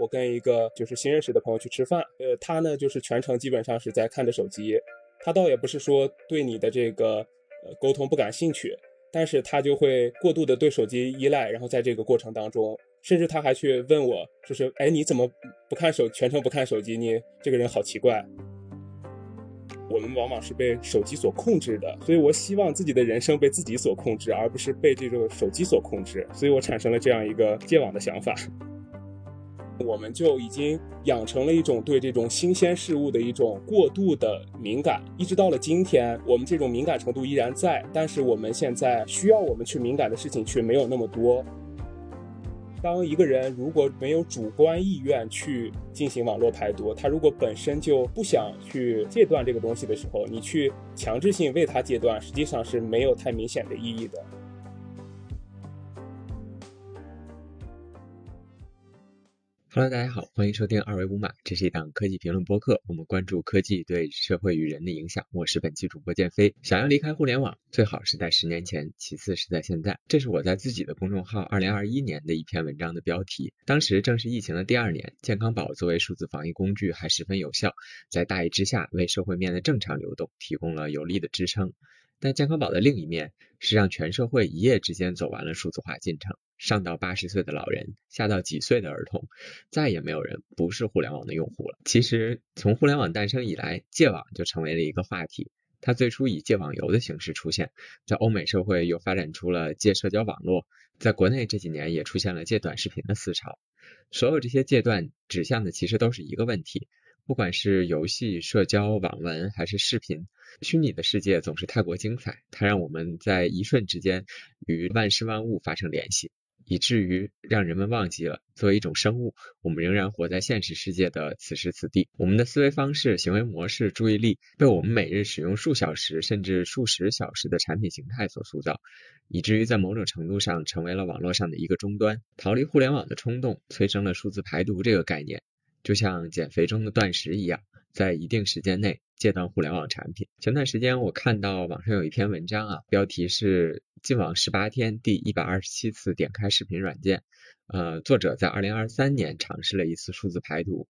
我跟一个就是新认识的朋友去吃饭，呃，他呢就是全程基本上是在看着手机，他倒也不是说对你的这个呃沟通不感兴趣，但是他就会过度的对手机依赖，然后在这个过程当中，甚至他还去问我，就是哎你怎么不看手全程不看手机？你这个人好奇怪。我们往往是被手机所控制的，所以我希望自己的人生被自己所控制，而不是被这个手机所控制。所以我产生了这样一个戒网的想法。我们就已经养成了一种对这种新鲜事物的一种过度的敏感，一直到了今天，我们这种敏感程度依然在，但是我们现在需要我们去敏感的事情却没有那么多。当一个人如果没有主观意愿去进行网络排毒，他如果本身就不想去戒断这个东西的时候，你去强制性为他戒断，实际上是没有太明显的意义的。Hello，大家好，欢迎收听二维五码，这是一档科技评论播客，我们关注科技对社会与人的影响。我是本期主播建飞。想要离开互联网，最好是在十年前，其次是在现在。这是我在自己的公众号二零二一年的一篇文章的标题。当时正是疫情的第二年，健康宝作为数字防疫工具还十分有效，在大疫之下为社会面的正常流动提供了有力的支撑。但健康宝的另一面是让全社会一夜之间走完了数字化进程。上到八十岁的老人，下到几岁的儿童，再也没有人不是互联网的用户了。其实，从互联网诞生以来，戒网就成为了一个话题。它最初以戒网游的形式出现，在欧美社会又发展出了戒社交网络，在国内这几年也出现了戒短视频的思潮。所有这些戒断指向的其实都是一个问题：不管是游戏、社交、网文还是视频，虚拟的世界总是太过精彩，它让我们在一瞬之间与万事万物发生联系。以至于让人们忘记了，作为一种生物，我们仍然活在现实世界的此时此地。我们的思维方式、行为模式、注意力被我们每日使用数小时甚至数十小时的产品形态所塑造，以至于在某种程度上成为了网络上的一个终端。逃离互联网的冲动催生了数字排毒这个概念，就像减肥中的断食一样，在一定时间内戒断互联网产品。前段时间我看到网上有一篇文章啊，标题是。禁网十八天，第一百二十七次点开视频软件。呃，作者在二零二三年尝试了一次数字排毒。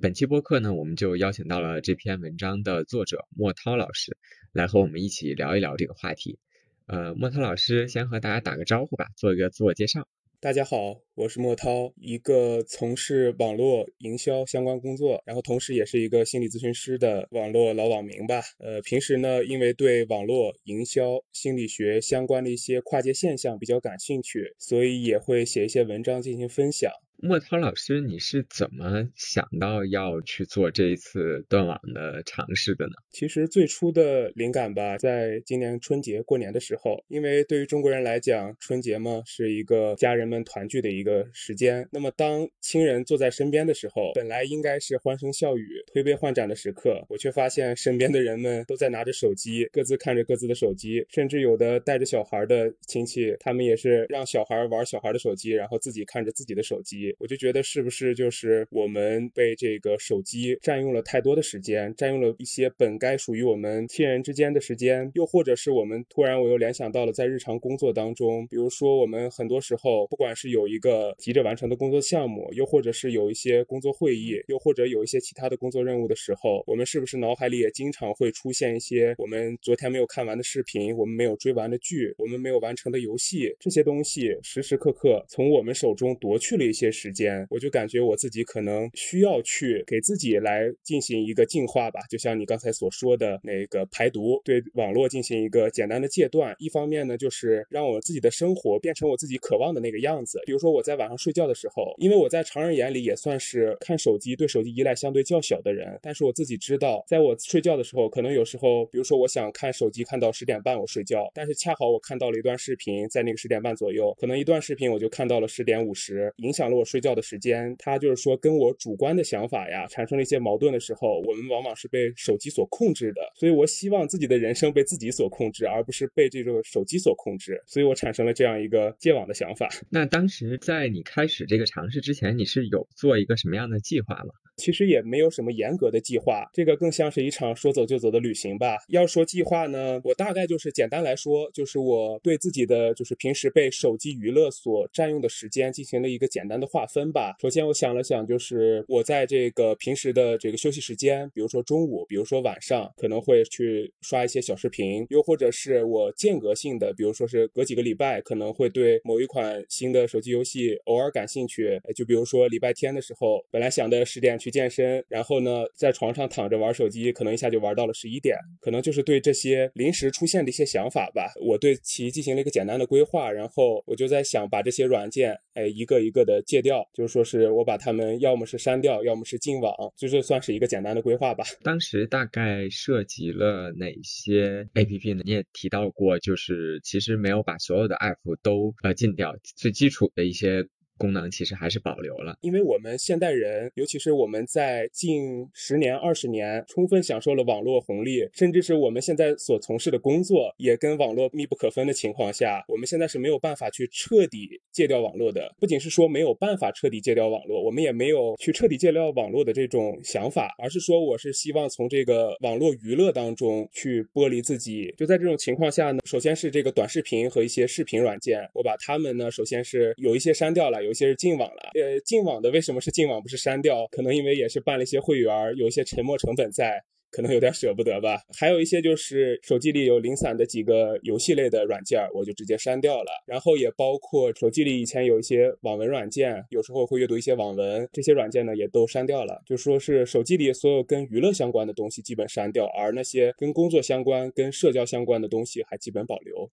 本期播客呢，我们就邀请到了这篇文章的作者莫涛老师，来和我们一起聊一聊这个话题。呃，莫涛老师先和大家打个招呼吧，做一个自我介绍。大家好，我是莫涛，一个从事网络营销相关工作，然后同时也是一个心理咨询师的网络老网民吧。呃，平时呢，因为对网络营销、心理学相关的一些跨界现象比较感兴趣，所以也会写一些文章进行分享。莫涛老师，你是怎么想到要去做这一次断网的尝试的呢？其实最初的灵感吧，在今年春节过年的时候，因为对于中国人来讲，春节嘛是一个家人们团聚的一个时间。那么当亲人坐在身边的时候，本来应该是欢声笑语、推杯换盏的时刻，我却发现身边的人们都在拿着手机，各自看着各自的手机，甚至有的带着小孩的亲戚，他们也是让小孩玩小孩的手机，然后自己看着自己的手机。我就觉得是不是就是我们被这个手机占用了太多的时间，占用了一些本该属于我们亲人之间的时间，又或者是我们突然我又联想到了在日常工作当中，比如说我们很多时候不管是有一个急着完成的工作项目，又或者是有一些工作会议，又或者有一些其他的工作任务的时候，我们是不是脑海里也经常会出现一些我们昨天没有看完的视频，我们没有追完的剧，我们没有完成的游戏，这些东西时时刻刻从我们手中夺去了一些。时间，我就感觉我自己可能需要去给自己来进行一个净化吧，就像你刚才所说的那个排毒，对网络进行一个简单的戒断。一方面呢，就是让我自己的生活变成我自己渴望的那个样子。比如说我在晚上睡觉的时候，因为我在常人眼里也算是看手机、对手机依赖相对较小的人，但是我自己知道，在我睡觉的时候，可能有时候，比如说我想看手机看到十点半我睡觉，但是恰好我看到了一段视频，在那个十点半左右，可能一段视频我就看到了十点五十，影响了我。睡觉的时间，他就是说跟我主观的想法呀产生了一些矛盾的时候，我们往往是被手机所控制的。所以我希望自己的人生被自己所控制，而不是被这个手机所控制。所以我产生了这样一个戒网的想法。那当时在你开始这个尝试之前，你是有做一个什么样的计划吗？其实也没有什么严格的计划，这个更像是一场说走就走的旅行吧。要说计划呢，我大概就是简单来说，就是我对自己的就是平时被手机娱乐所占用的时间进行了一个简单的划。划分吧。首先我想了想，就是我在这个平时的这个休息时间，比如说中午，比如说晚上，可能会去刷一些小视频，又或者是我间隔性的，比如说是隔几个礼拜，可能会对某一款新的手机游戏偶尔感兴趣。就比如说礼拜天的时候，本来想的十点去健身，然后呢在床上躺着玩手机，可能一下就玩到了十一点，可能就是对这些临时出现的一些想法吧，我对其进行了一个简单的规划，然后我就在想把这些软件，哎，一个一个的戒掉，就是说是我把他们要么是删掉，要么是禁网，就是算是一个简单的规划吧。当时大概涉及了哪些 APP 呢？你也提到过，就是其实没有把所有的 App 都呃禁掉，最基础的一些。功能其实还是保留了，因为我们现代人，尤其是我们在近十年、二十年充分享受了网络红利，甚至是我们现在所从事的工作也跟网络密不可分的情况下，我们现在是没有办法去彻底戒掉网络的。不仅是说没有办法彻底戒掉网络，我们也没有去彻底戒掉网络的这种想法，而是说我是希望从这个网络娱乐当中去剥离自己。就在这种情况下呢，首先是这个短视频和一些视频软件，我把它们呢，首先是有一些删掉了。有有些是禁网了，呃，禁网的为什么是禁网不是删掉？可能因为也是办了一些会员，有一些沉没成本在，可能有点舍不得吧。还有一些就是手机里有零散的几个游戏类的软件，我就直接删掉了。然后也包括手机里以前有一些网文软件，有时候会阅读一些网文，这些软件呢也都删掉了。就说是手机里所有跟娱乐相关的东西基本删掉，而那些跟工作相关、跟社交相关的东西还基本保留。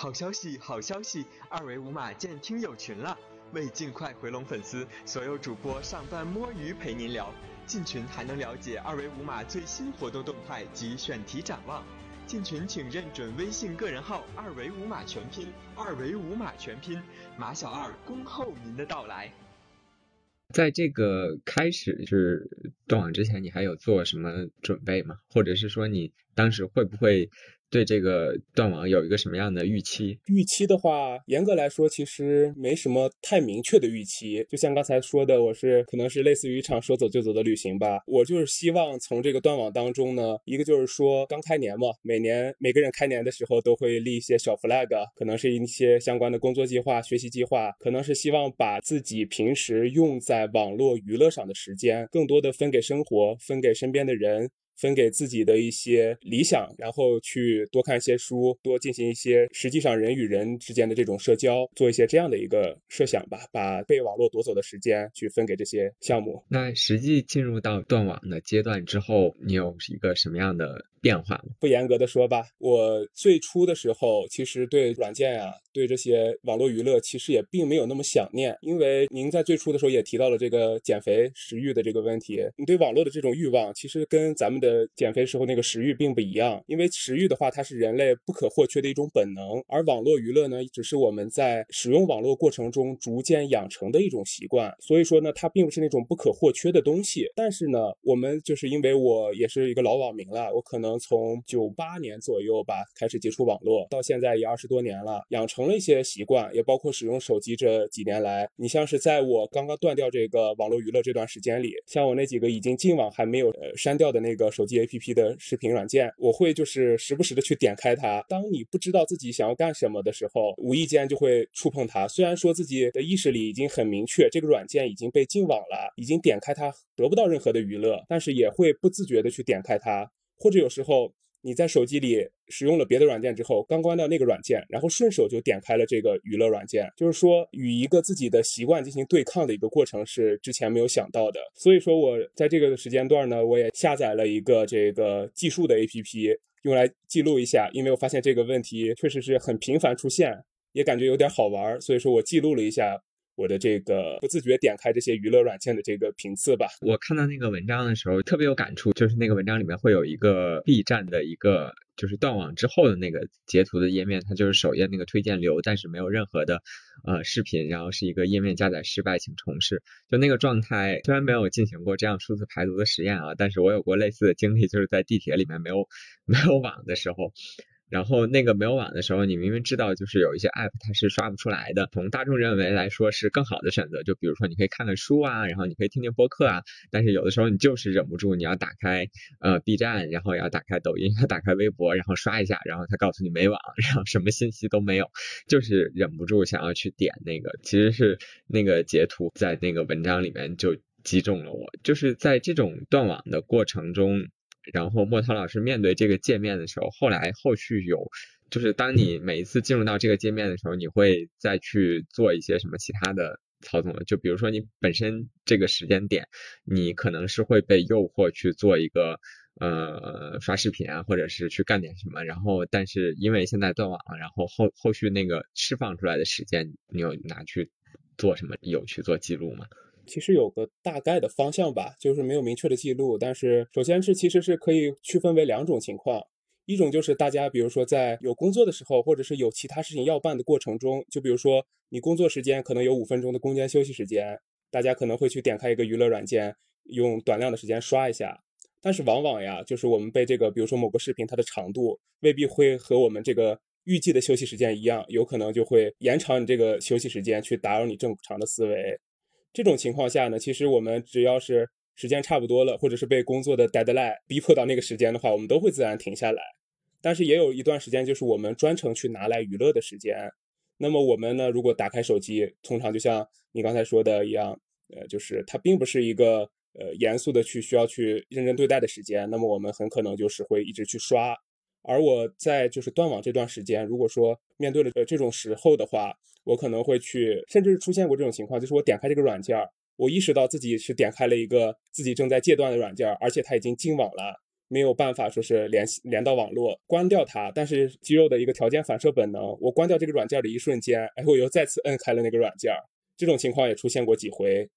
好消息，好消息！二维码建听友群了。为尽快回笼粉丝，所有主播上班摸鱼陪您聊。进群还能了解二维码最新活动动态及选题展望。进群请认准微信个人号“二维码全拼”，二维码全拼，马小二恭候您的到来。在这个开始就是断网之前，你还有做什么准备吗？或者是说你当时会不会？对这个断网有一个什么样的预期？预期的话，严格来说，其实没什么太明确的预期。就像刚才说的，我是可能是类似于一场说走就走的旅行吧。我就是希望从这个断网当中呢，一个就是说刚开年嘛，每年每个人开年的时候都会立一些小 flag，可能是一些相关的工作计划、学习计划，可能是希望把自己平时用在网络娱乐上的时间，更多的分给生活，分给身边的人。分给自己的一些理想，然后去多看一些书，多进行一些实际上人与人之间的这种社交，做一些这样的一个设想吧。把被网络夺走的时间去分给这些项目。那实际进入到断网的阶段之后，你有一个什么样的？变化不严格的说吧，我最初的时候其实对软件呀，对这些网络娱乐其实也并没有那么想念，因为您在最初的时候也提到了这个减肥食欲的这个问题。你对网络的这种欲望，其实跟咱们的呃减肥时候那个食欲并不一样，因为食欲的话，它是人类不可或缺的一种本能，而网络娱乐呢，只是我们在使用网络过程中逐渐养成的一种习惯。所以说呢，它并不是那种不可或缺的东西。但是呢，我们就是因为我也是一个老网民了，我可能。从九八年左右吧开始接触网络，到现在也二十多年了，养成了一些习惯，也包括使用手机这几年来。你像是在我刚刚断掉这个网络娱乐这段时间里，像我那几个已经进网还没有呃删掉的那个手机 APP 的视频软件，我会就是时不时的去点开它。当你不知道自己想要干什么的时候，无意间就会触碰它。虽然说自己的意识里已经很明确，这个软件已经被禁网了，已经点开它得不到任何的娱乐，但是也会不自觉的去点开它。或者有时候你在手机里使用了别的软件之后，刚关掉那个软件，然后顺手就点开了这个娱乐软件，就是说与一个自己的习惯进行对抗的一个过程是之前没有想到的。所以说我在这个时间段呢，我也下载了一个这个计数的 APP，用来记录一下，因为我发现这个问题确实是很频繁出现，也感觉有点好玩，所以说我记录了一下。我的这个不自觉点开这些娱乐软件的这个频次吧。我看到那个文章的时候特别有感触，就是那个文章里面会有一个 B 站的一个就是断网之后的那个截图的页面，它就是首页那个推荐流，但是没有任何的呃视频，然后是一个页面加载失败，请重试。就那个状态，虽然没有进行过这样数字排毒的实验啊，但是我有过类似的经历，就是在地铁里面没有 没有网的时候。然后那个没有网的时候，你明明知道就是有一些 app 它是刷不出来的，从大众认为来说是更好的选择。就比如说你可以看看书啊，然后你可以听听播客啊，但是有的时候你就是忍不住，你要打开呃 B 站，然后要打开抖音，要打开微博，然后刷一下，然后它告诉你没网，然后什么信息都没有，就是忍不住想要去点那个，其实是那个截图在那个文章里面就击中了我，就是在这种断网的过程中。然后莫涛老师面对这个界面的时候，后来后续有，就是当你每一次进入到这个界面的时候，你会再去做一些什么其他的操作吗？就比如说你本身这个时间点，你可能是会被诱惑去做一个呃刷视频啊，或者是去干点什么，然后但是因为现在断网了，然后后后续那个释放出来的时间，你有拿去做什么？有去做记录吗？其实有个大概的方向吧，就是没有明确的记录。但是首先是其实是可以区分为两种情况，一种就是大家比如说在有工作的时候，或者是有其他事情要办的过程中，就比如说你工作时间可能有五分钟的空间休息时间，大家可能会去点开一个娱乐软件，用短量的时间刷一下。但是往往呀，就是我们被这个比如说某个视频它的长度未必会和我们这个预计的休息时间一样，有可能就会延长你这个休息时间，去打扰你正常的思维。这种情况下呢，其实我们只要是时间差不多了，或者是被工作的 deadline 逼迫到那个时间的话，我们都会自然停下来。但是也有一段时间，就是我们专程去拿来娱乐的时间。那么我们呢，如果打开手机，通常就像你刚才说的一样，呃，就是它并不是一个呃严肃的去需要去认真对待的时间。那么我们很可能就是会一直去刷。而我在就是断网这段时间，如果说面对了这种时候的话，我可能会去，甚至出现过这种情况，就是我点开这个软件，我意识到自己是点开了一个自己正在戒断的软件，而且它已经禁网了，没有办法说是联系连到网络，关掉它。但是肌肉的一个条件反射本能，我关掉这个软件的一瞬间，哎，我又再次摁开了那个软件。这种情况也出现过几回。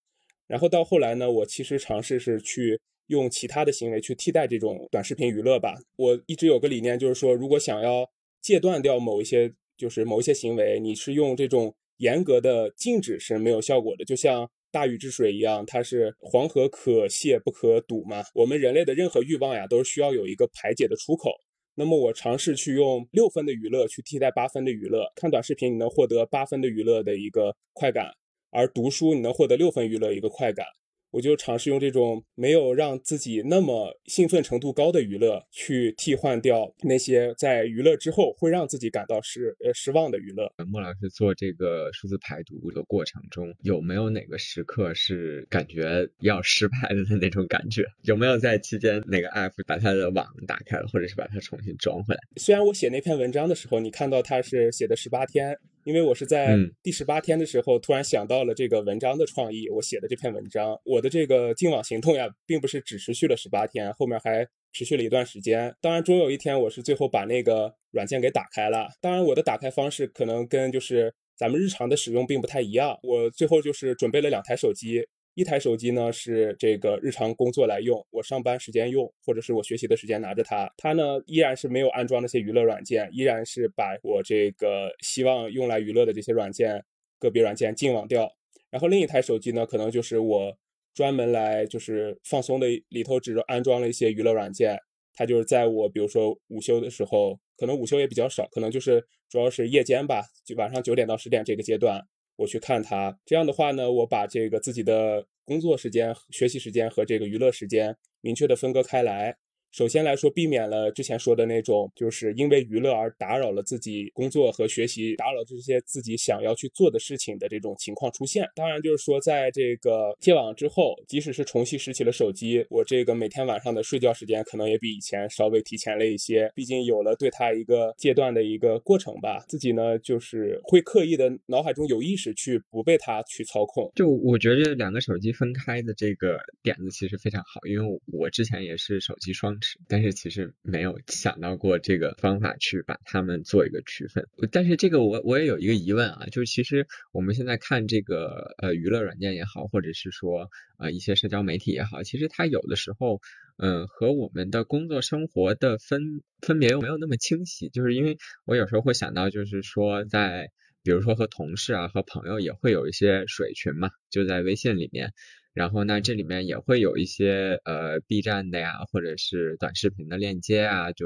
然后到后来呢，我其实尝试是去。用其他的行为去替代这种短视频娱乐吧。我一直有个理念，就是说，如果想要戒断掉某一些，就是某一些行为，你是用这种严格的禁止是没有效果的。就像大禹治水一样，它是黄河可泄不可堵嘛。我们人类的任何欲望呀，都是需要有一个排解的出口。那么我尝试去用六分的娱乐去替代八分的娱乐。看短视频，你能获得八分的娱乐的一个快感，而读书你能获得六分娱乐一个快感。我就尝试用这种没有让自己那么兴奋程度高的娱乐，去替换掉那些在娱乐之后会让自己感到失呃失望的娱乐。莫老师做这个数字排毒的过程中，有没有哪个时刻是感觉要失败的那种感觉？有没有在期间哪个 app 把它的网打开了，或者是把它重新装回来？虽然我写那篇文章的时候，你看到它是写的十八天。因为我是在第十八天的时候突然想到了这个文章的创意，我写的这篇文章。我的这个净网行动呀，并不是只持续了十八天，后面还持续了一段时间。当然，终有一天我是最后把那个软件给打开了。当然，我的打开方式可能跟就是咱们日常的使用并不太一样。我最后就是准备了两台手机。一台手机呢是这个日常工作来用，我上班时间用，或者是我学习的时间拿着它。它呢依然是没有安装那些娱乐软件，依然是把我这个希望用来娱乐的这些软件个别软件禁网掉。然后另一台手机呢，可能就是我专门来就是放松的，里头只安装了一些娱乐软件。它就是在我比如说午休的时候，可能午休也比较少，可能就是主要是夜间吧，就晚上九点到十点这个阶段。我去看它，这样的话呢，我把这个自己的工作时间、学习时间和这个娱乐时间明确的分割开来。首先来说，避免了之前说的那种，就是因为娱乐而打扰了自己工作和学习，打扰这些自己想要去做的事情的这种情况出现。当然，就是说，在这个戒网之后，即使是重新拾起了手机，我这个每天晚上的睡觉时间可能也比以前稍微提前了一些。毕竟有了对它一个戒断的一个过程吧，自己呢就是会刻意的脑海中有意识去不被它去操控。就我觉得两个手机分开的这个点子其实非常好，因为我之前也是手机双。但是其实没有想到过这个方法去把它们做一个区分。但是这个我我也有一个疑问啊，就是其实我们现在看这个呃娱乐软件也好，或者是说呃一些社交媒体也好，其实它有的时候嗯和我们的工作生活的分分别又没有那么清晰。就是因为我有时候会想到，就是说在比如说和同事啊和朋友也会有一些水群嘛，就在微信里面。然后呢，这里面也会有一些呃 B 站的呀，或者是短视频的链接啊，就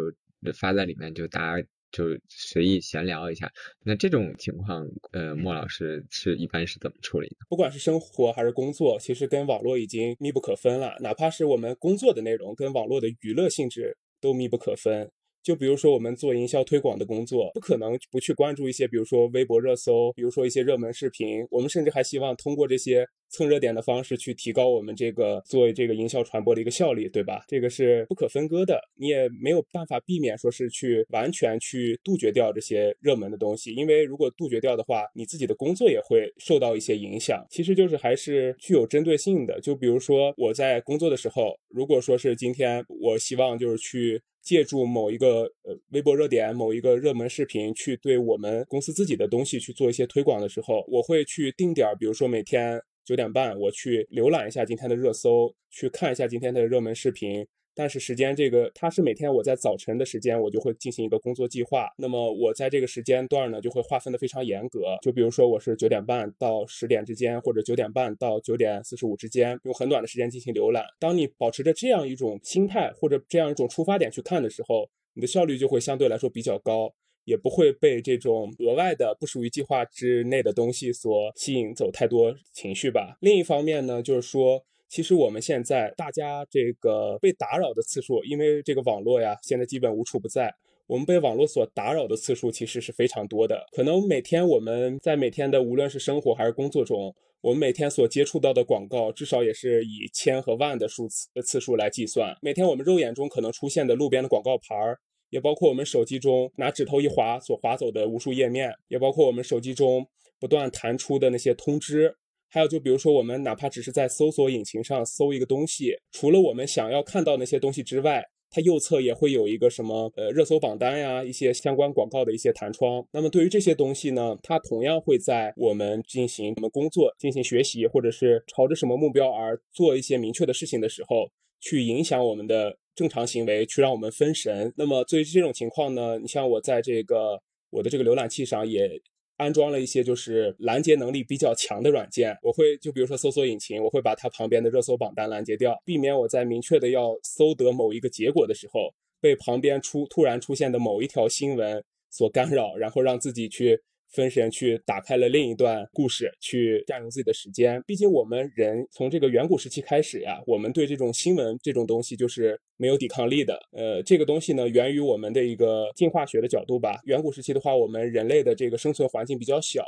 发在里面，就大家就随意闲聊一下。那这种情况，呃，莫老师是一般是怎么处理的？不管是生活还是工作，其实跟网络已经密不可分了。哪怕是我们工作的内容，跟网络的娱乐性质都密不可分。就比如说我们做营销推广的工作，不可能不去关注一些，比如说微博热搜，比如说一些热门视频。我们甚至还希望通过这些蹭热点的方式去提高我们这个做这个营销传播的一个效率，对吧？这个是不可分割的，你也没有办法避免说是去完全去杜绝掉这些热门的东西，因为如果杜绝掉的话，你自己的工作也会受到一些影响。其实就是还是具有针对性的。就比如说我在工作的时候，如果说是今天我希望就是去。借助某一个呃微博热点、某一个热门视频，去对我们公司自己的东西去做一些推广的时候，我会去定点，比如说每天九点半，我去浏览一下今天的热搜，去看一下今天的热门视频。但是时间这个，它是每天我在早晨的时间，我就会进行一个工作计划。那么我在这个时间段呢，就会划分的非常严格。就比如说我是九点半到十点之间，或者九点半到九点四十五之间，用很短的时间进行浏览。当你保持着这样一种心态或者这样一种出发点去看的时候，你的效率就会相对来说比较高，也不会被这种额外的不属于计划之内的东西所吸引走太多情绪吧。另一方面呢，就是说。其实我们现在大家这个被打扰的次数，因为这个网络呀，现在基本无处不在。我们被网络所打扰的次数其实是非常多的。可能每天我们在每天的无论是生活还是工作中，我们每天所接触到的广告，至少也是以千和万的数次的次数来计算。每天我们肉眼中可能出现的路边的广告牌儿，也包括我们手机中拿指头一划所划走的无数页面，也包括我们手机中不断弹出的那些通知。还有，就比如说，我们哪怕只是在搜索引擎上搜一个东西，除了我们想要看到那些东西之外，它右侧也会有一个什么呃热搜榜单呀，一些相关广告的一些弹窗。那么对于这些东西呢，它同样会在我们进行我们工作、进行学习，或者是朝着什么目标而做一些明确的事情的时候，去影响我们的正常行为，去让我们分神。那么对于这种情况呢，你像我在这个我的这个浏览器上也。安装了一些就是拦截能力比较强的软件，我会就比如说搜索引擎，我会把它旁边的热搜榜单拦截掉，避免我在明确的要搜得某一个结果的时候，被旁边出突然出现的某一条新闻所干扰，然后让自己去。分神去打开了另一段故事，去占用自己的时间。毕竟我们人从这个远古时期开始呀，我们对这种新闻这种东西就是没有抵抗力的。呃，这个东西呢，源于我们的一个进化学的角度吧。远古时期的话，我们人类的这个生存环境比较小，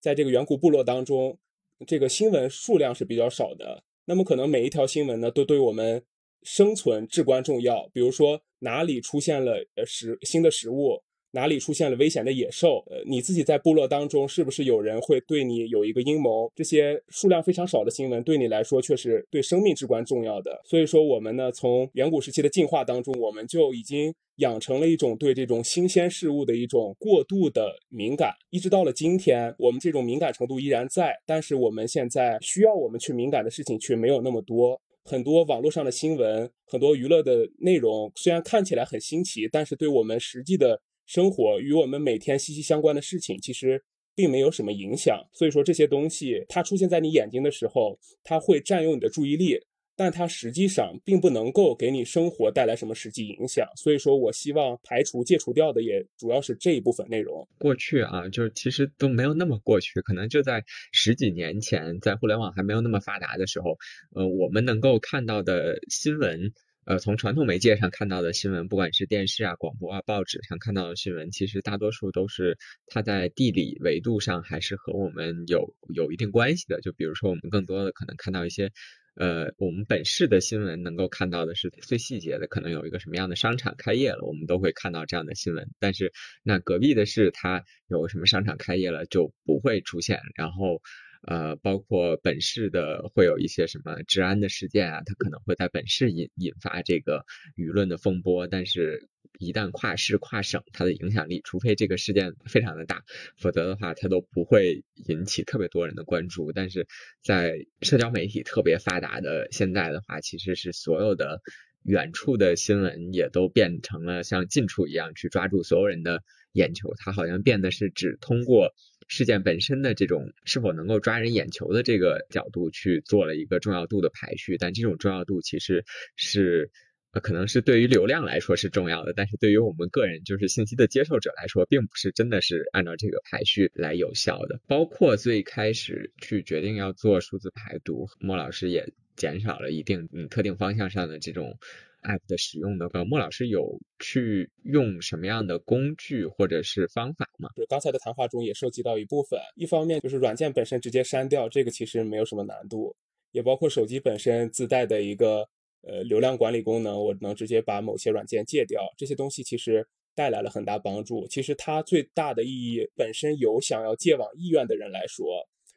在这个远古部落当中，这个新闻数量是比较少的。那么可能每一条新闻呢，都对我们生存至关重要。比如说哪里出现了呃食新的食物。哪里出现了危险的野兽？呃，你自己在部落当中是不是有人会对你有一个阴谋？这些数量非常少的新闻对你来说却是对生命至关重要的。所以说，我们呢，从远古时期的进化当中，我们就已经养成了一种对这种新鲜事物的一种过度的敏感，一直到了今天，我们这种敏感程度依然在，但是我们现在需要我们去敏感的事情却没有那么多。很多网络上的新闻，很多娱乐的内容，虽然看起来很新奇，但是对我们实际的。生活与我们每天息息相关的事情，其实并没有什么影响。所以说这些东西它出现在你眼睛的时候，它会占用你的注意力，但它实际上并不能够给你生活带来什么实际影响。所以说我希望排除、戒除掉的也主要是这一部分内容。过去啊，就是其实都没有那么过去，可能就在十几年前，在互联网还没有那么发达的时候，呃，我们能够看到的新闻。呃，从传统媒介上看到的新闻，不管是电视啊、广播啊、报纸上看到的新闻，其实大多数都是它在地理维度上还是和我们有有一定关系的。就比如说，我们更多的可能看到一些，呃，我们本市的新闻能够看到的是最细节的，可能有一个什么样的商场开业了，我们都会看到这样的新闻。但是，那隔壁的市它有什么商场开业了就不会出现。然后。呃，包括本市的会有一些什么治安的事件啊，它可能会在本市引引发这个舆论的风波，但是，一旦跨市跨省，它的影响力，除非这个事件非常的大，否则的话，它都不会引起特别多人的关注。但是在社交媒体特别发达的现在的话，其实是所有的远处的新闻也都变成了像近处一样去抓住所有人的眼球，它好像变得是只通过。事件本身的这种是否能够抓人眼球的这个角度去做了一个重要度的排序，但这种重要度其实是可能是对于流量来说是重要的，但是对于我们个人就是信息的接受者来说，并不是真的是按照这个排序来有效的。包括最开始去决定要做数字排毒，莫老师也减少了一定嗯特定方向上的这种 app 的使用的。呃，莫老师有去用什么样的工具或者是方法吗？就是刚才的谈话中也涉及到一部分，一方面就是软件本身直接删掉，这个其实没有什么难度，也包括手机本身自带的一个。呃，流量管理功能，我能直接把某些软件戒掉，这些东西其实带来了很大帮助。其实它最大的意义，本身有想要戒网意愿的人来说，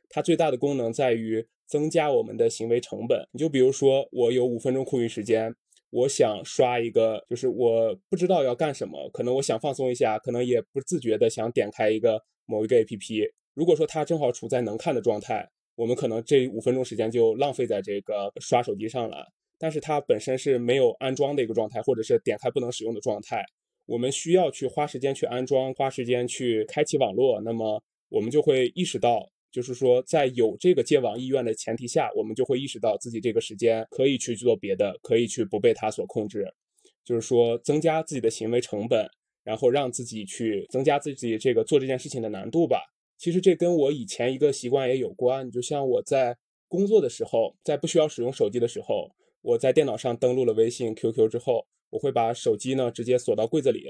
它最大的功能在于增加我们的行为成本。你就比如说，我有五分钟空余时间，我想刷一个，就是我不知道要干什么，可能我想放松一下，可能也不自觉的想点开一个某一个 APP。如果说它正好处在能看的状态，我们可能这五分钟时间就浪费在这个刷手机上了。但是它本身是没有安装的一个状态，或者是点开不能使用的状态，我们需要去花时间去安装，花时间去开启网络，那么我们就会意识到，就是说在有这个戒网意愿的前提下，我们就会意识到自己这个时间可以去做别的，可以去不被它所控制，就是说增加自己的行为成本，然后让自己去增加自己这个做这件事情的难度吧。其实这跟我以前一个习惯也有关，就像我在工作的时候，在不需要使用手机的时候。我在电脑上登录了微信、QQ 之后，我会把手机呢直接锁到柜子里。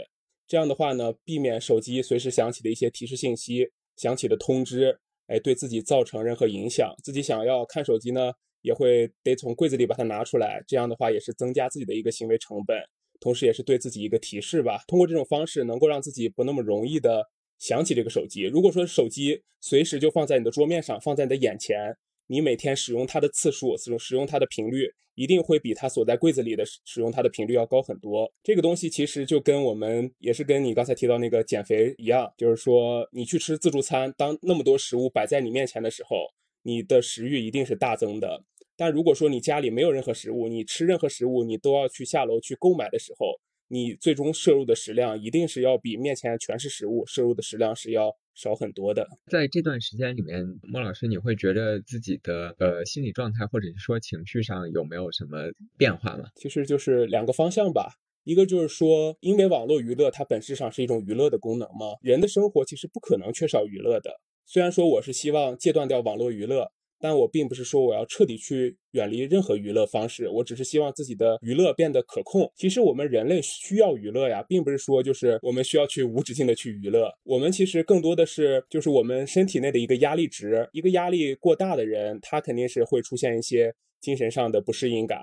这样的话呢，避免手机随时响起的一些提示信息、响起的通知，哎，对自己造成任何影响。自己想要看手机呢，也会得从柜子里把它拿出来。这样的话，也是增加自己的一个行为成本，同时也是对自己一个提示吧。通过这种方式，能够让自己不那么容易的想起这个手机。如果说手机随时就放在你的桌面上，放在你的眼前。你每天使用它的次数，使用使用它的频率，一定会比它锁在柜子里的使用它的频率要高很多。这个东西其实就跟我们也是跟你刚才提到那个减肥一样，就是说你去吃自助餐，当那么多食物摆在你面前的时候，你的食欲一定是大增的。但如果说你家里没有任何食物，你吃任何食物你都要去下楼去购买的时候，你最终摄入的食量一定是要比面前全是食物摄入的食量是要。少很多的，在这段时间里面，莫老师，你会觉得自己的呃心理状态或者是说情绪上有没有什么变化吗？其实就是两个方向吧，一个就是说，因为网络娱乐它本质上是一种娱乐的功能嘛，人的生活其实不可能缺少娱乐的。虽然说我是希望戒断掉网络娱乐。但我并不是说我要彻底去远离任何娱乐方式，我只是希望自己的娱乐变得可控。其实我们人类需要娱乐呀，并不是说就是我们需要去无止境的去娱乐。我们其实更多的是就是我们身体内的一个压力值，一个压力过大的人，他肯定是会出现一些精神上的不适应感，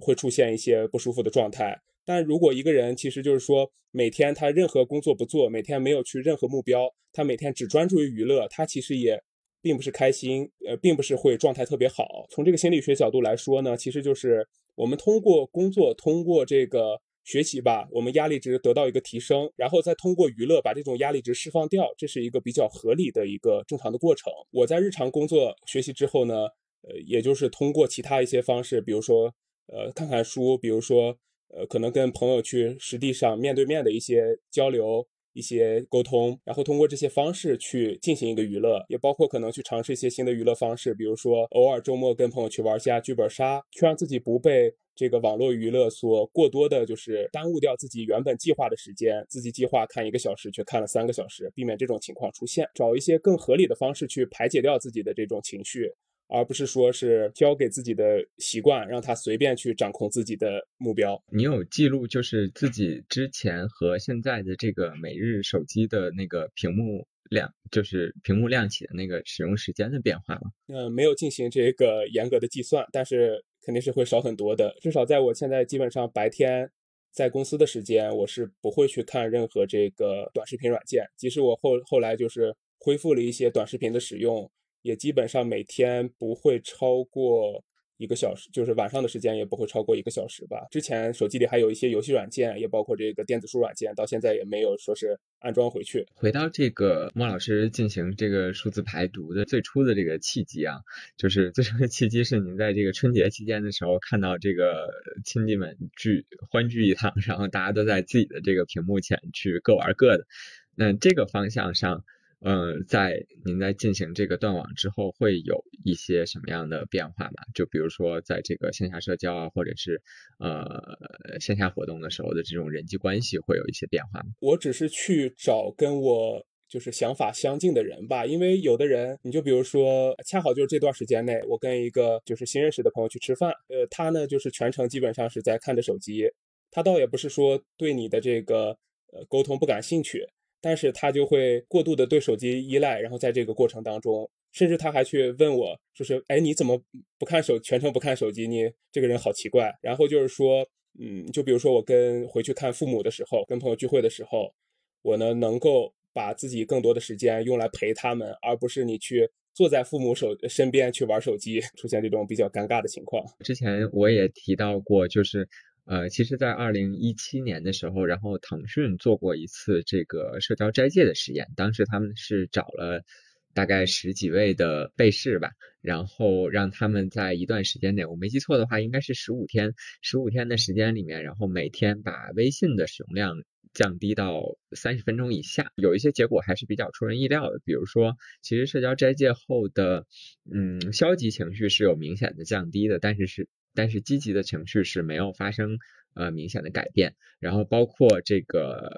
会出现一些不舒服的状态。但如果一个人其实就是说每天他任何工作不做，每天没有去任何目标，他每天只专注于娱乐，他其实也。并不是开心，呃，并不是会状态特别好。从这个心理学角度来说呢，其实就是我们通过工作，通过这个学习吧，我们压力值得到一个提升，然后再通过娱乐把这种压力值释放掉，这是一个比较合理的一个正常的过程。我在日常工作学习之后呢，呃，也就是通过其他一些方式，比如说呃看看书，比如说呃可能跟朋友去实地上面对面的一些交流。一些沟通，然后通过这些方式去进行一个娱乐，也包括可能去尝试一些新的娱乐方式，比如说偶尔周末跟朋友去玩一下剧本杀，去让自己不被这个网络娱乐所过多的，就是耽误掉自己原本计划的时间。自己计划看一个小时，却看了三个小时，避免这种情况出现，找一些更合理的方式去排解掉自己的这种情绪。而不是说是交给自己的习惯，让他随便去掌控自己的目标。你有记录就是自己之前和现在的这个每日手机的那个屏幕亮，就是屏幕亮起的那个使用时间的变化吗？嗯，没有进行这个严格的计算，但是肯定是会少很多的。至少在我现在基本上白天在公司的时间，我是不会去看任何这个短视频软件。即使我后后来就是恢复了一些短视频的使用。也基本上每天不会超过一个小时，就是晚上的时间也不会超过一个小时吧。之前手机里还有一些游戏软件，也包括这个电子书软件，到现在也没有说是安装回去。回到这个莫老师进行这个数字排毒的最初的这个契机啊，就是最初的契机是您在这个春节期间的时候看到这个亲戚们聚欢聚一堂，然后大家都在自己的这个屏幕前去各玩各的。那这个方向上。嗯，在您在进行这个断网之后，会有一些什么样的变化吗？就比如说在这个线下社交啊，或者是呃线下活动的时候的这种人际关系，会有一些变化吗？我只是去找跟我就是想法相近的人吧，因为有的人，你就比如说，恰好就是这段时间内，我跟一个就是新认识的朋友去吃饭，呃，他呢就是全程基本上是在看着手机，他倒也不是说对你的这个呃沟通不感兴趣。但是他就会过度的对手机依赖，然后在这个过程当中，甚至他还去问我，就是哎，你怎么不看手，全程不看手机？你这个人好奇怪。然后就是说，嗯，就比如说我跟回去看父母的时候，跟朋友聚会的时候，我呢能够把自己更多的时间用来陪他们，而不是你去坐在父母手身边去玩手机，出现这种比较尴尬的情况。之前我也提到过，就是。呃，其实，在二零一七年的时候，然后腾讯做过一次这个社交斋戒的实验，当时他们是找了大概十几位的被试吧，然后让他们在一段时间内，我没记错的话，应该是十五天，十五天的时间里面，然后每天把微信的使用量降低到三十分钟以下，有一些结果还是比较出人意料的，比如说，其实社交斋戒后的，嗯，消极情绪是有明显的降低的，但是是。但是积极的情绪是没有发生呃明显的改变，然后包括这个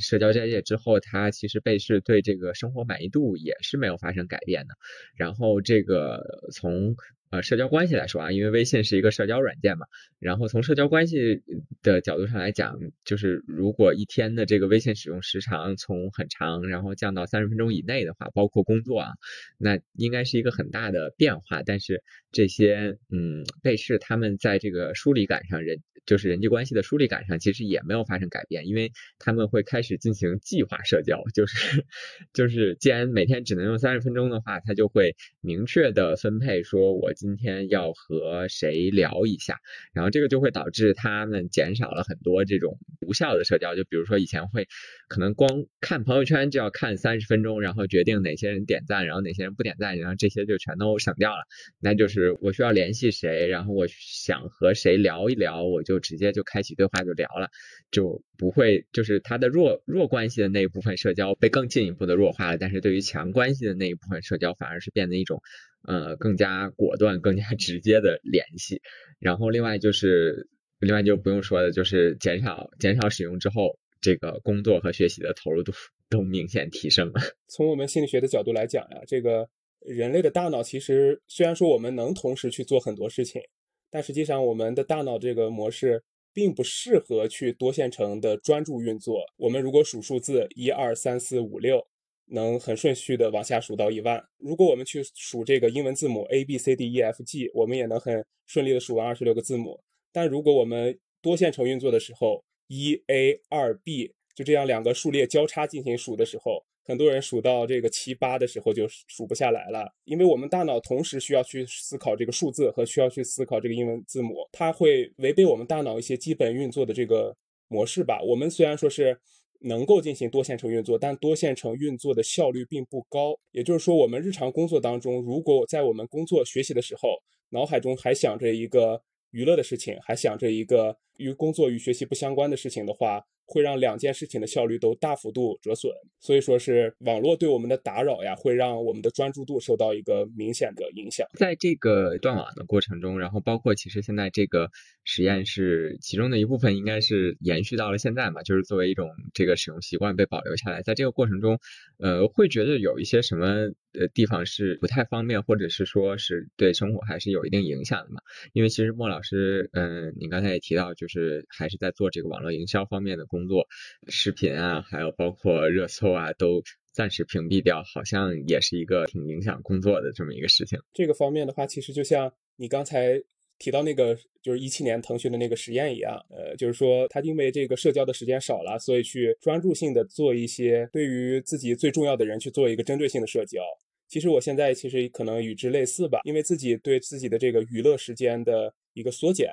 社交斋戒之后，他其实被试对这个生活满意度也是没有发生改变的，然后这个从。呃，社交关系来说啊，因为微信是一个社交软件嘛，然后从社交关系的角度上来讲，就是如果一天的这个微信使用时长从很长，然后降到三十分钟以内的话，包括工作啊，那应该是一个很大的变化。但是这些嗯被试他们在这个疏离感上人。就是人际关系的疏离感上，其实也没有发生改变，因为他们会开始进行计划社交，就是就是既然每天只能用三十分钟的话，他就会明确的分配，说我今天要和谁聊一下，然后这个就会导致他们减少了很多这种无效的社交，就比如说以前会可能光看朋友圈就要看三十分钟，然后决定哪些人点赞，然后哪些人不点赞，然后这些就全都省掉了，那就是我需要联系谁，然后我想和谁聊一聊，我就。就直接就开启对话就聊了，就不会就是他的弱弱关系的那一部分社交被更进一步的弱化了，但是对于强关系的那一部分社交反而是变得一种呃更加果断、更加 直接的联系。然后另外就是另外就不用说的，就是减少减少使用之后，这个工作和学习的投入度都明显提升了。从我们心理学的角度来讲呀，这个人类的大脑其实虽然说我们能同时去做很多事情。但实际上，我们的大脑这个模式并不适合去多线程的专注运作。我们如果数数字，一二三四五六，能很顺序的往下数到一万。如果我们去数这个英文字母 A B C D E F G，我们也能很顺利的数完二十六个字母。但如果我们多线程运作的时候，一 A 二 B 就这样两个数列交叉进行数的时候，很多人数到这个七八的时候就数不下来了，因为我们大脑同时需要去思考这个数字和需要去思考这个英文字母，它会违背我们大脑一些基本运作的这个模式吧。我们虽然说是能够进行多线程运作，但多线程运作的效率并不高。也就是说，我们日常工作当中，如果在我们工作学习的时候，脑海中还想着一个娱乐的事情，还想着一个与工作与学习不相关的事情的话。会让两件事情的效率都大幅度折损，所以说是网络对我们的打扰呀，会让我们的专注度受到一个明显的影响。在这个断网的过程中，然后包括其实现在这个实验是其中的一部分，应该是延续到了现在嘛，就是作为一种这个使用习惯被保留下来。在这个过程中，呃，会觉得有一些什么呃地方是不太方便，或者是说是对生活还是有一定影响的嘛？因为其实莫老师，嗯，你刚才也提到，就是还是在做这个网络营销方面的工。工作视频啊，还有包括热搜啊，都暂时屏蔽掉，好像也是一个挺影响工作的这么一个事情。这个方面的话，其实就像你刚才提到那个，就是一七年腾讯的那个实验一样，呃，就是说他因为这个社交的时间少了，所以去专注性的做一些对于自己最重要的人去做一个针对性的社交。其实我现在其实可能与之类似吧，因为自己对自己的这个娱乐时间的一个缩减，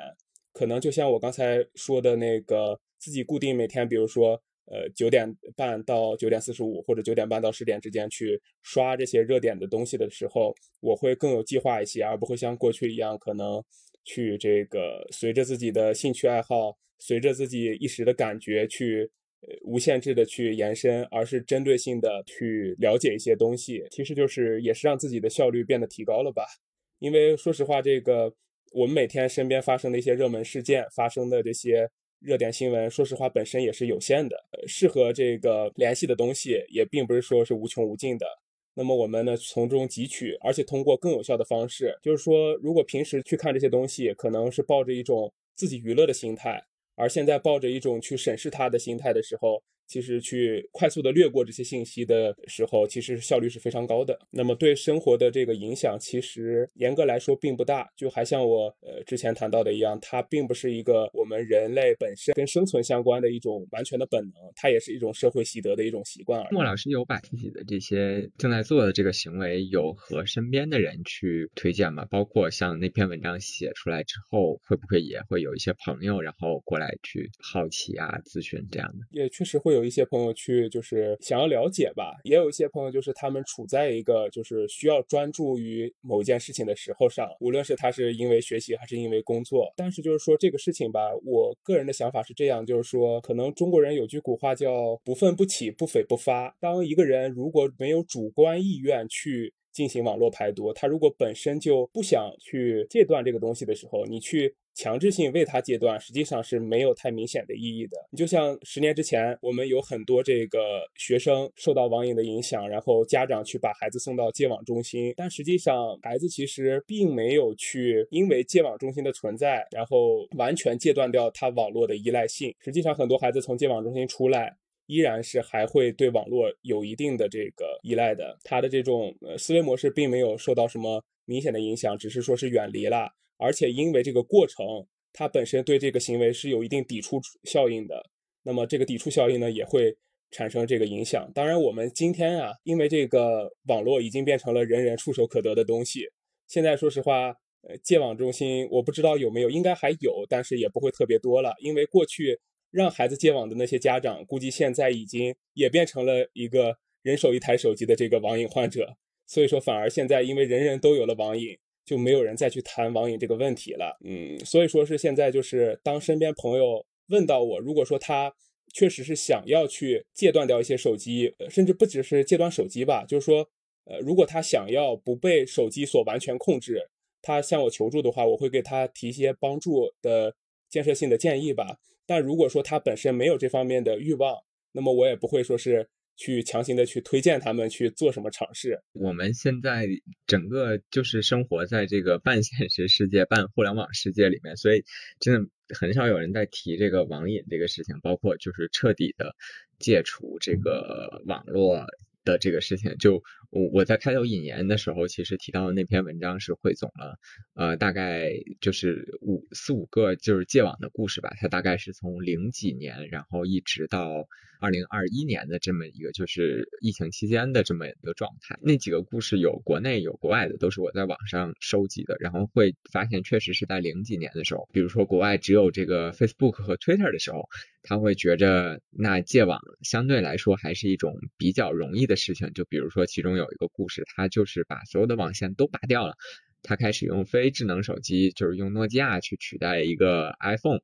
可能就像我刚才说的那个。自己固定每天，比如说，呃，九点半到九点四十五，或者九点半到十点之间去刷这些热点的东西的时候，我会更有计划一些，而不会像过去一样，可能去这个随着自己的兴趣爱好，随着自己一时的感觉去，无限制的去延伸，而是针对性的去了解一些东西，其实就是也是让自己的效率变得提高了吧。因为说实话，这个我们每天身边发生的一些热门事件，发生的这些热点新闻，说实话本身也是有限的，适合这个联系的东西也并不是说是无穷无尽的。那么我们呢，从中汲取，而且通过更有效的方式，就是说，如果平时去看这些东西，可能是抱着一种自己娱乐的心态，而现在抱着一种去审视它的心态的时候。其实去快速的略过这些信息的时候，其实效率是非常高的。那么对生活的这个影响，其实严格来说并不大。就还像我呃之前谈到的一样，它并不是一个我们人类本身跟生存相关的一种完全的本能，它也是一种社会习得的一种习惯。莫老师有把自己的这些正在做的这个行为，有和身边的人去推荐吗？包括像那篇文章写出来之后，会不会也会有一些朋友然后过来去好奇啊、咨询这样的？也确实会。有一些朋友去就是想要了解吧，也有一些朋友就是他们处在一个就是需要专注于某一件事情的时候上，无论是他是因为学习还是因为工作，但是就是说这个事情吧，我个人的想法是这样，就是说可能中国人有句古话叫不愤不起，不悱不发。当一个人如果没有主观意愿去进行网络排毒，他如果本身就不想去戒断这个东西的时候，你去。强制性为他戒断，实际上是没有太明显的意义的。你就像十年之前，我们有很多这个学生受到网瘾的影响，然后家长去把孩子送到戒网中心，但实际上孩子其实并没有去因为戒网中心的存在，然后完全戒断掉他网络的依赖性。实际上，很多孩子从戒网中心出来，依然是还会对网络有一定的这个依赖的。他的这种呃思维模式并没有受到什么明显的影响，只是说是远离了。而且因为这个过程，它本身对这个行为是有一定抵触效应的，那么这个抵触效应呢，也会产生这个影响。当然，我们今天啊，因为这个网络已经变成了人人触手可得的东西，现在说实话，呃，戒网中心我不知道有没有，应该还有，但是也不会特别多了。因为过去让孩子戒网的那些家长，估计现在已经也变成了一个人手一台手机的这个网瘾患者，所以说反而现在因为人人都有了网瘾。就没有人再去谈网瘾这个问题了，嗯，所以说是现在就是当身边朋友问到我，如果说他确实是想要去戒断掉一些手机，甚至不只是戒断手机吧，就是说，呃，如果他想要不被手机所完全控制，他向我求助的话，我会给他提一些帮助的建设性的建议吧。但如果说他本身没有这方面的欲望，那么我也不会说是。去强行的去推荐他们去做什么尝试。我们现在整个就是生活在这个半现实世界、半互联网世界里面，所以真的很少有人在提这个网瘾这个事情，包括就是彻底的戒除这个网络。的这个事情，就我我在开头引言的时候，其实提到的那篇文章是汇总了，呃，大概就是五四五个就是戒网的故事吧。它大概是从零几年，然后一直到二零二一年的这么一个就是疫情期间的这么一个状态。那几个故事有国内有国外的，都是我在网上收集的。然后会发现，确实是在零几年的时候，比如说国外只有这个 Facebook 和 Twitter 的时候。他会觉着那戒网相对来说还是一种比较容易的事情，就比如说其中有有一个故事，他就是把所有的网线都拔掉了，他开始用非智能手机，就是用诺基亚去取代一个 iPhone，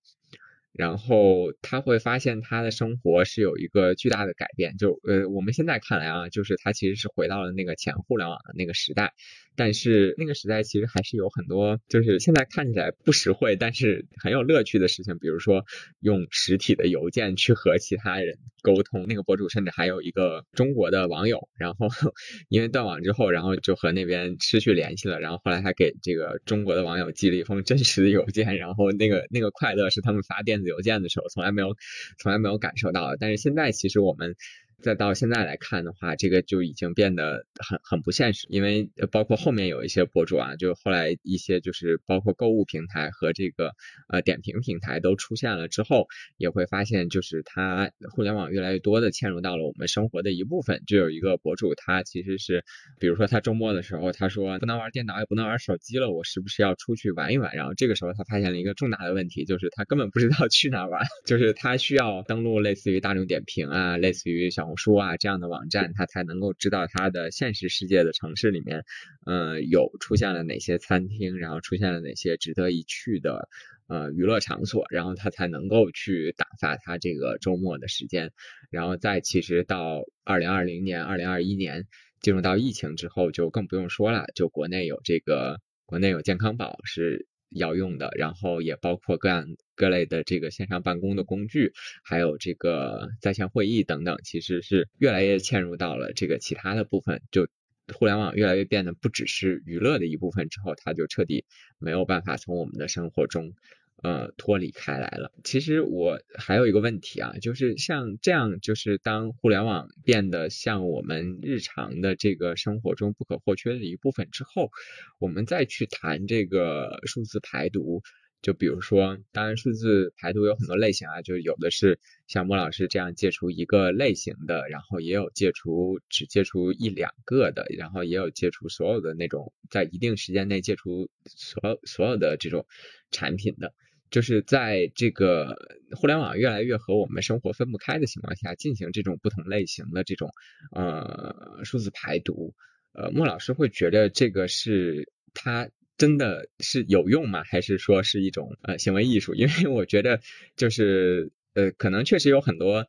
然后他会发现他的生活是有一个巨大的改变，就呃我们现在看来啊，就是他其实是回到了那个前互联网的那个时代。但是那个时代其实还是有很多，就是现在看起来不实惠，但是很有乐趣的事情，比如说用实体的邮件去和其他人沟通。那个博主甚至还有一个中国的网友，然后 因为断网之后，然后就和那边失去联系了，然后后来还给这个中国的网友寄了一封真实的邮件，然后那个那个快乐是他们发电子邮件的时候从来没有从来没有感受到的。但是现在其实我们。再到现在来看的话，这个就已经变得很很不现实，因为包括后面有一些博主啊，就后来一些就是包括购物平台和这个呃点评平台都出现了之后，也会发现就是它互联网越来越多的嵌入到了我们生活的一部分。就有一个博主，他其实是比如说他周末的时候，他说不能玩电脑也不能玩手机了，我是不是要出去玩一玩？然后这个时候他发现了一个重大的问题，就是他根本不知道去哪玩，就是他需要登录类似于大众点评啊，类似于小。书啊，这样的网站，他才能够知道他的现实世界的城市里面，呃，有出现了哪些餐厅，然后出现了哪些值得一去的呃娱乐场所，然后他才能够去打发他这个周末的时间。然后再其实到二零二零年、二零二一年进入到疫情之后，就更不用说了，就国内有这个国内有健康宝是。要用的，然后也包括各样各类的这个线上办公的工具，还有这个在线会议等等，其实是越来越嵌入到了这个其他的部分，就互联网越来越变得不只是娱乐的一部分之后，它就彻底没有办法从我们的生活中。呃，脱离开来了。其实我还有一个问题啊，就是像这样，就是当互联网变得像我们日常的这个生活中不可或缺的一部分之后，我们再去谈这个数字排毒，就比如说，当然数字排毒有很多类型啊，就有的是像莫老师这样戒除一个类型的，然后也有戒除只戒除一两个的，然后也有戒除所有的那种在一定时间内戒除所所有的这种产品的。就是在这个互联网越来越和我们生活分不开的情况下，进行这种不同类型的这种呃数字排毒，呃，莫老师会觉得这个是它真的是有用吗？还是说是一种呃行为艺术？因为我觉得就是呃可能确实有很多。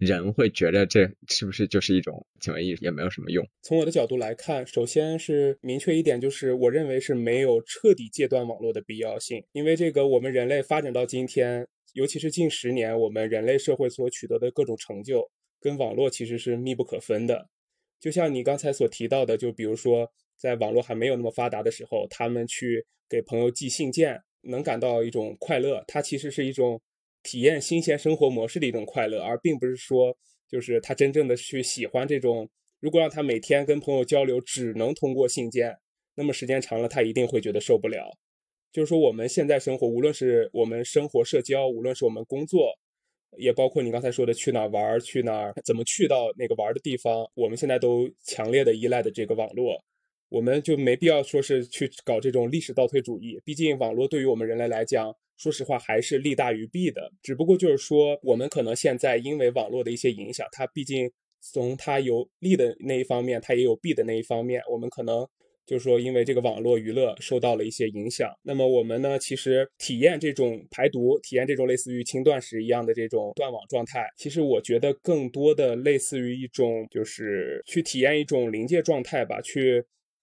人会觉得这是不是就是一种行为艺术，也没有什么用。从我的角度来看，首先是明确一点，就是我认为是没有彻底戒断网络的必要性。因为这个，我们人类发展到今天，尤其是近十年，我们人类社会所取得的各种成就，跟网络其实是密不可分的。就像你刚才所提到的，就比如说，在网络还没有那么发达的时候，他们去给朋友寄信件，能感到一种快乐，它其实是一种。体验新鲜生活模式的一种快乐，而并不是说，就是他真正的去喜欢这种。如果让他每天跟朋友交流只能通过信件，那么时间长了，他一定会觉得受不了。就是说，我们现在生活，无论是我们生活社交，无论是我们工作，也包括你刚才说的去哪玩、去哪儿、怎么去到那个玩的地方，我们现在都强烈的依赖的这个网络。我们就没必要说是去搞这种历史倒退主义。毕竟，网络对于我们人类来讲，说实话还是利大于弊的，只不过就是说，我们可能现在因为网络的一些影响，它毕竟从它有利的那一方面，它也有弊的那一方面。我们可能就是说，因为这个网络娱乐受到了一些影响。那么我们呢，其实体验这种排毒，体验这种类似于轻断食一样的这种断网状态，其实我觉得更多的类似于一种，就是去体验一种临界状态吧，去。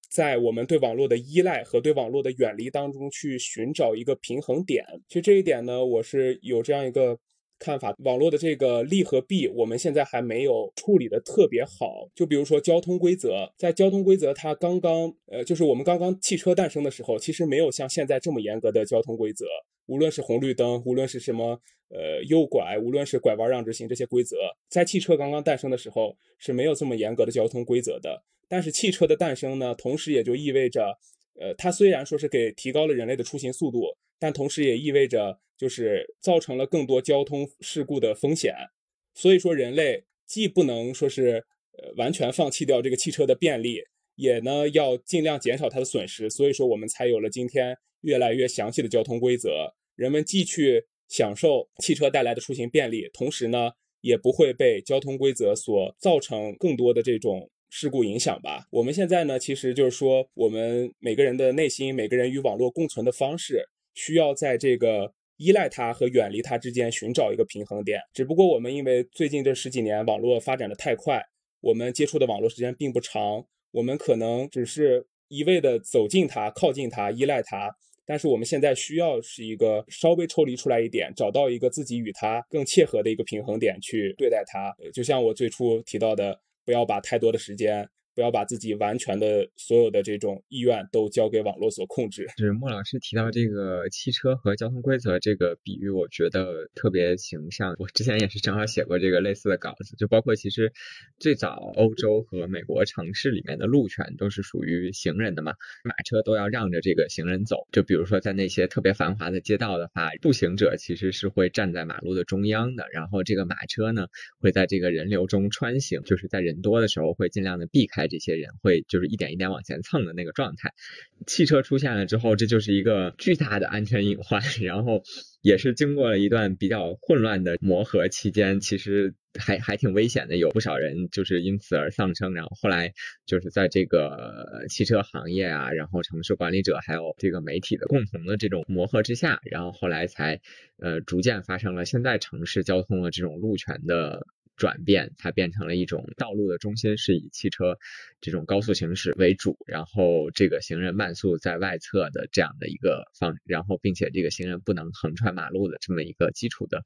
在我们对网络的依赖和对网络的远离当中去寻找一个平衡点，其实这一点呢，我是有这样一个看法：网络的这个利和弊，我们现在还没有处理的特别好。就比如说交通规则，在交通规则它刚刚，呃，就是我们刚刚汽车诞生的时候，其实没有像现在这么严格的交通规则。无论是红绿灯，无论是什么，呃，右拐，无论是拐弯让直行这些规则，在汽车刚刚诞生的时候是没有这么严格的交通规则的。但是汽车的诞生呢，同时也就意味着，呃，它虽然说是给提高了人类的出行速度，但同时也意味着就是造成了更多交通事故的风险。所以说，人类既不能说是呃完全放弃掉这个汽车的便利，也呢要尽量减少它的损失。所以说，我们才有了今天越来越详细的交通规则。人们既去享受汽车带来的出行便利，同时呢，也不会被交通规则所造成更多的这种。事故影响吧。我们现在呢，其实就是说，我们每个人的内心，每个人与网络共存的方式，需要在这个依赖它和远离它之间寻找一个平衡点。只不过我们因为最近这十几年网络发展的太快，我们接触的网络时间并不长，我们可能只是一味的走近它、靠近它、依赖它。但是我们现在需要是一个稍微抽离出来一点，找到一个自己与它更切合的一个平衡点去对待它。就像我最初提到的。不要把太多的时间。不要把自己完全的所有的这种意愿都交给网络所控制。是莫老师提到这个汽车和交通规则这个比喻，我觉得特别形象。我之前也是正好写过这个类似的稿子，就包括其实最早欧洲和美国城市里面的路权都是属于行人的嘛，马车都要让着这个行人走。就比如说在那些特别繁华的街道的话，步行者其实是会站在马路的中央的，然后这个马车呢会在这个人流中穿行，就是在人多的时候会尽量的避开。这些人会就是一点一点往前蹭的那个状态。汽车出现了之后，这就是一个巨大的安全隐患，然后也是经过了一段比较混乱的磨合期间，其实还还挺危险的，有不少人就是因此而丧生。然后后来就是在这个汽车行业啊，然后城市管理者还有这个媒体的共同的这种磨合之下，然后后来才呃逐渐发生了现在城市交通的这种路权的。转变，它变成了一种道路的中心是以汽车这种高速行驶为主，然后这个行人慢速在外侧的这样的一个方，然后并且这个行人不能横穿马路的这么一个基础的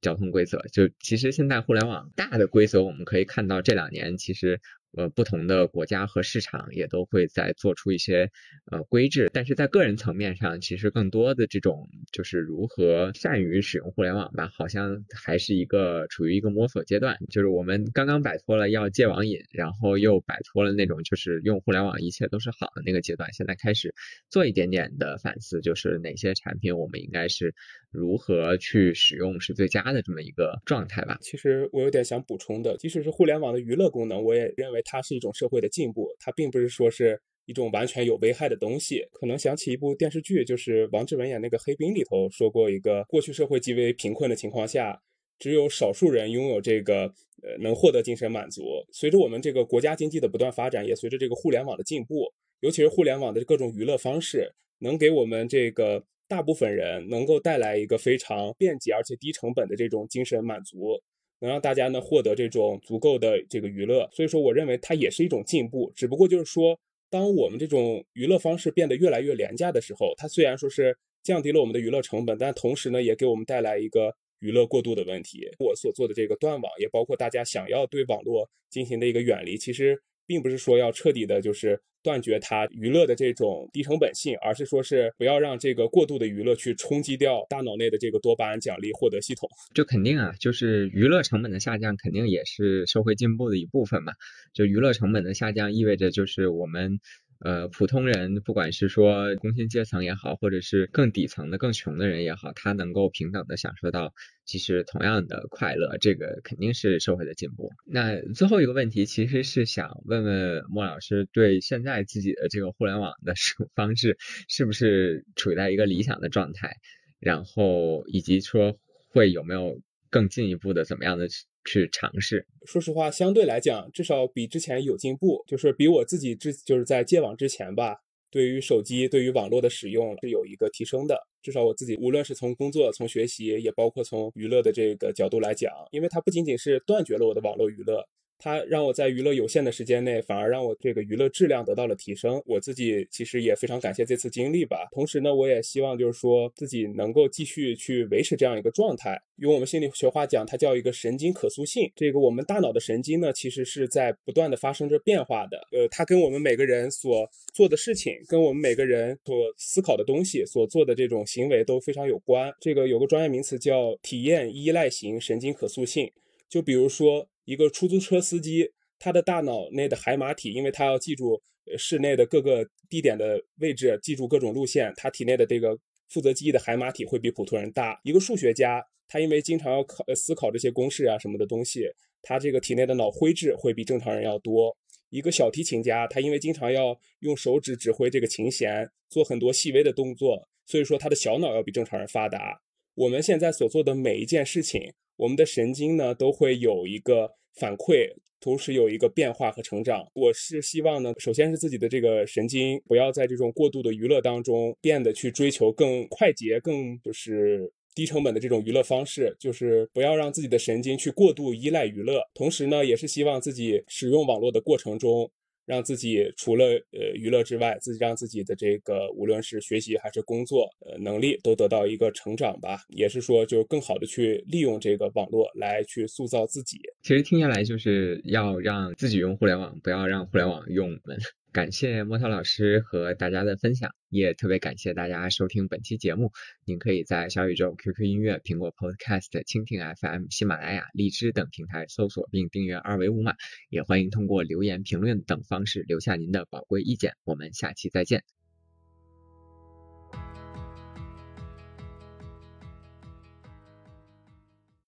交通规则。就其实现在互联网大的规则，我们可以看到这两年其实。呃，不同的国家和市场也都会在做出一些呃规制，但是在个人层面上，其实更多的这种就是如何善于使用互联网吧，好像还是一个处于一个摸索阶段。就是我们刚刚摆脱了要戒网瘾，然后又摆脱了那种就是用互联网一切都是好的那个阶段，现在开始做一点点的反思，就是哪些产品我们应该是如何去使用是最佳的这么一个状态吧。其实我有点想补充的，即使是互联网的娱乐功能，我也认为。它是一种社会的进步，它并不是说是一种完全有危害的东西。可能想起一部电视剧，就是王志文演那个《黑冰》里头说过一个，过去社会极为贫困的情况下，只有少数人拥有这个呃能获得精神满足。随着我们这个国家经济的不断发展，也随着这个互联网的进步，尤其是互联网的各种娱乐方式，能给我们这个大部分人能够带来一个非常便捷而且低成本的这种精神满足。能让大家呢获得这种足够的这个娱乐，所以说我认为它也是一种进步。只不过就是说，当我们这种娱乐方式变得越来越廉价的时候，它虽然说是降低了我们的娱乐成本，但同时呢也给我们带来一个娱乐过度的问题。我所做的这个断网，也包括大家想要对网络进行的一个远离，其实并不是说要彻底的就是。断绝它娱乐的这种低成本性，而是说是不要让这个过度的娱乐去冲击掉大脑内的这个多巴胺奖励获得系统。就肯定啊，就是娱乐成本的下降肯定也是社会进步的一部分嘛。就娱乐成本的下降意味着就是我们。呃，普通人不管是说工薪阶层也好，或者是更底层的更穷的人也好，他能够平等的享受到其实同样的快乐，这个肯定是社会的进步。那最后一个问题其实是想问问莫老师，对现在自己的这个互联网的使用方式是不是处在一个理想的状态？然后以及说会有没有更进一步的怎么样的？去去尝试，说实话，相对来讲，至少比之前有进步，就是比我自己之就是在戒网之前吧，对于手机、对于网络的使用是有一个提升的。至少我自己，无论是从工作、从学习，也包括从娱乐的这个角度来讲，因为它不仅仅是断绝了我的网络娱乐。它让我在娱乐有限的时间内，反而让我这个娱乐质量得到了提升。我自己其实也非常感谢这次经历吧。同时呢，我也希望就是说自己能够继续去维持这样一个状态。用我们心理学话讲，它叫一个神经可塑性。这个我们大脑的神经呢，其实是在不断的发生着变化的。呃，它跟我们每个人所做的事情，跟我们每个人所思考的东西，所做的这种行为都非常有关。这个有个专业名词叫体验依赖型神经可塑性。就比如说。一个出租车司机，他的大脑内的海马体，因为他要记住室内的各个地点的位置，记住各种路线，他体内的这个负责记忆的海马体会比普通人大。一个数学家，他因为经常要考思考这些公式啊什么的东西，他这个体内的脑灰质会比正常人要多。一个小提琴家，他因为经常要用手指指挥这个琴弦，做很多细微的动作，所以说他的小脑要比正常人发达。我们现在所做的每一件事情，我们的神经呢都会有一个。反馈同时有一个变化和成长。我是希望呢，首先是自己的这个神经不要在这种过度的娱乐当中变得去追求更快捷、更就是低成本的这种娱乐方式，就是不要让自己的神经去过度依赖娱乐。同时呢，也是希望自己使用网络的过程中。让自己除了呃娱乐之外，自己让自己的这个无论是学习还是工作呃能力都得到一个成长吧，也是说就更好的去利用这个网络来去塑造自己。其实听下来就是要让自己用互联网，不要让互联网用我们。感谢莫涛老师和大家的分享，也特别感谢大家收听本期节目。您可以在小宇宙、QQ 音乐、苹果 Podcast、蜻蜓 FM、喜马拉雅、荔枝等平台搜索并订阅二维码，也欢迎通过留言、评论等方式留下您的宝贵意见。我们下期再见。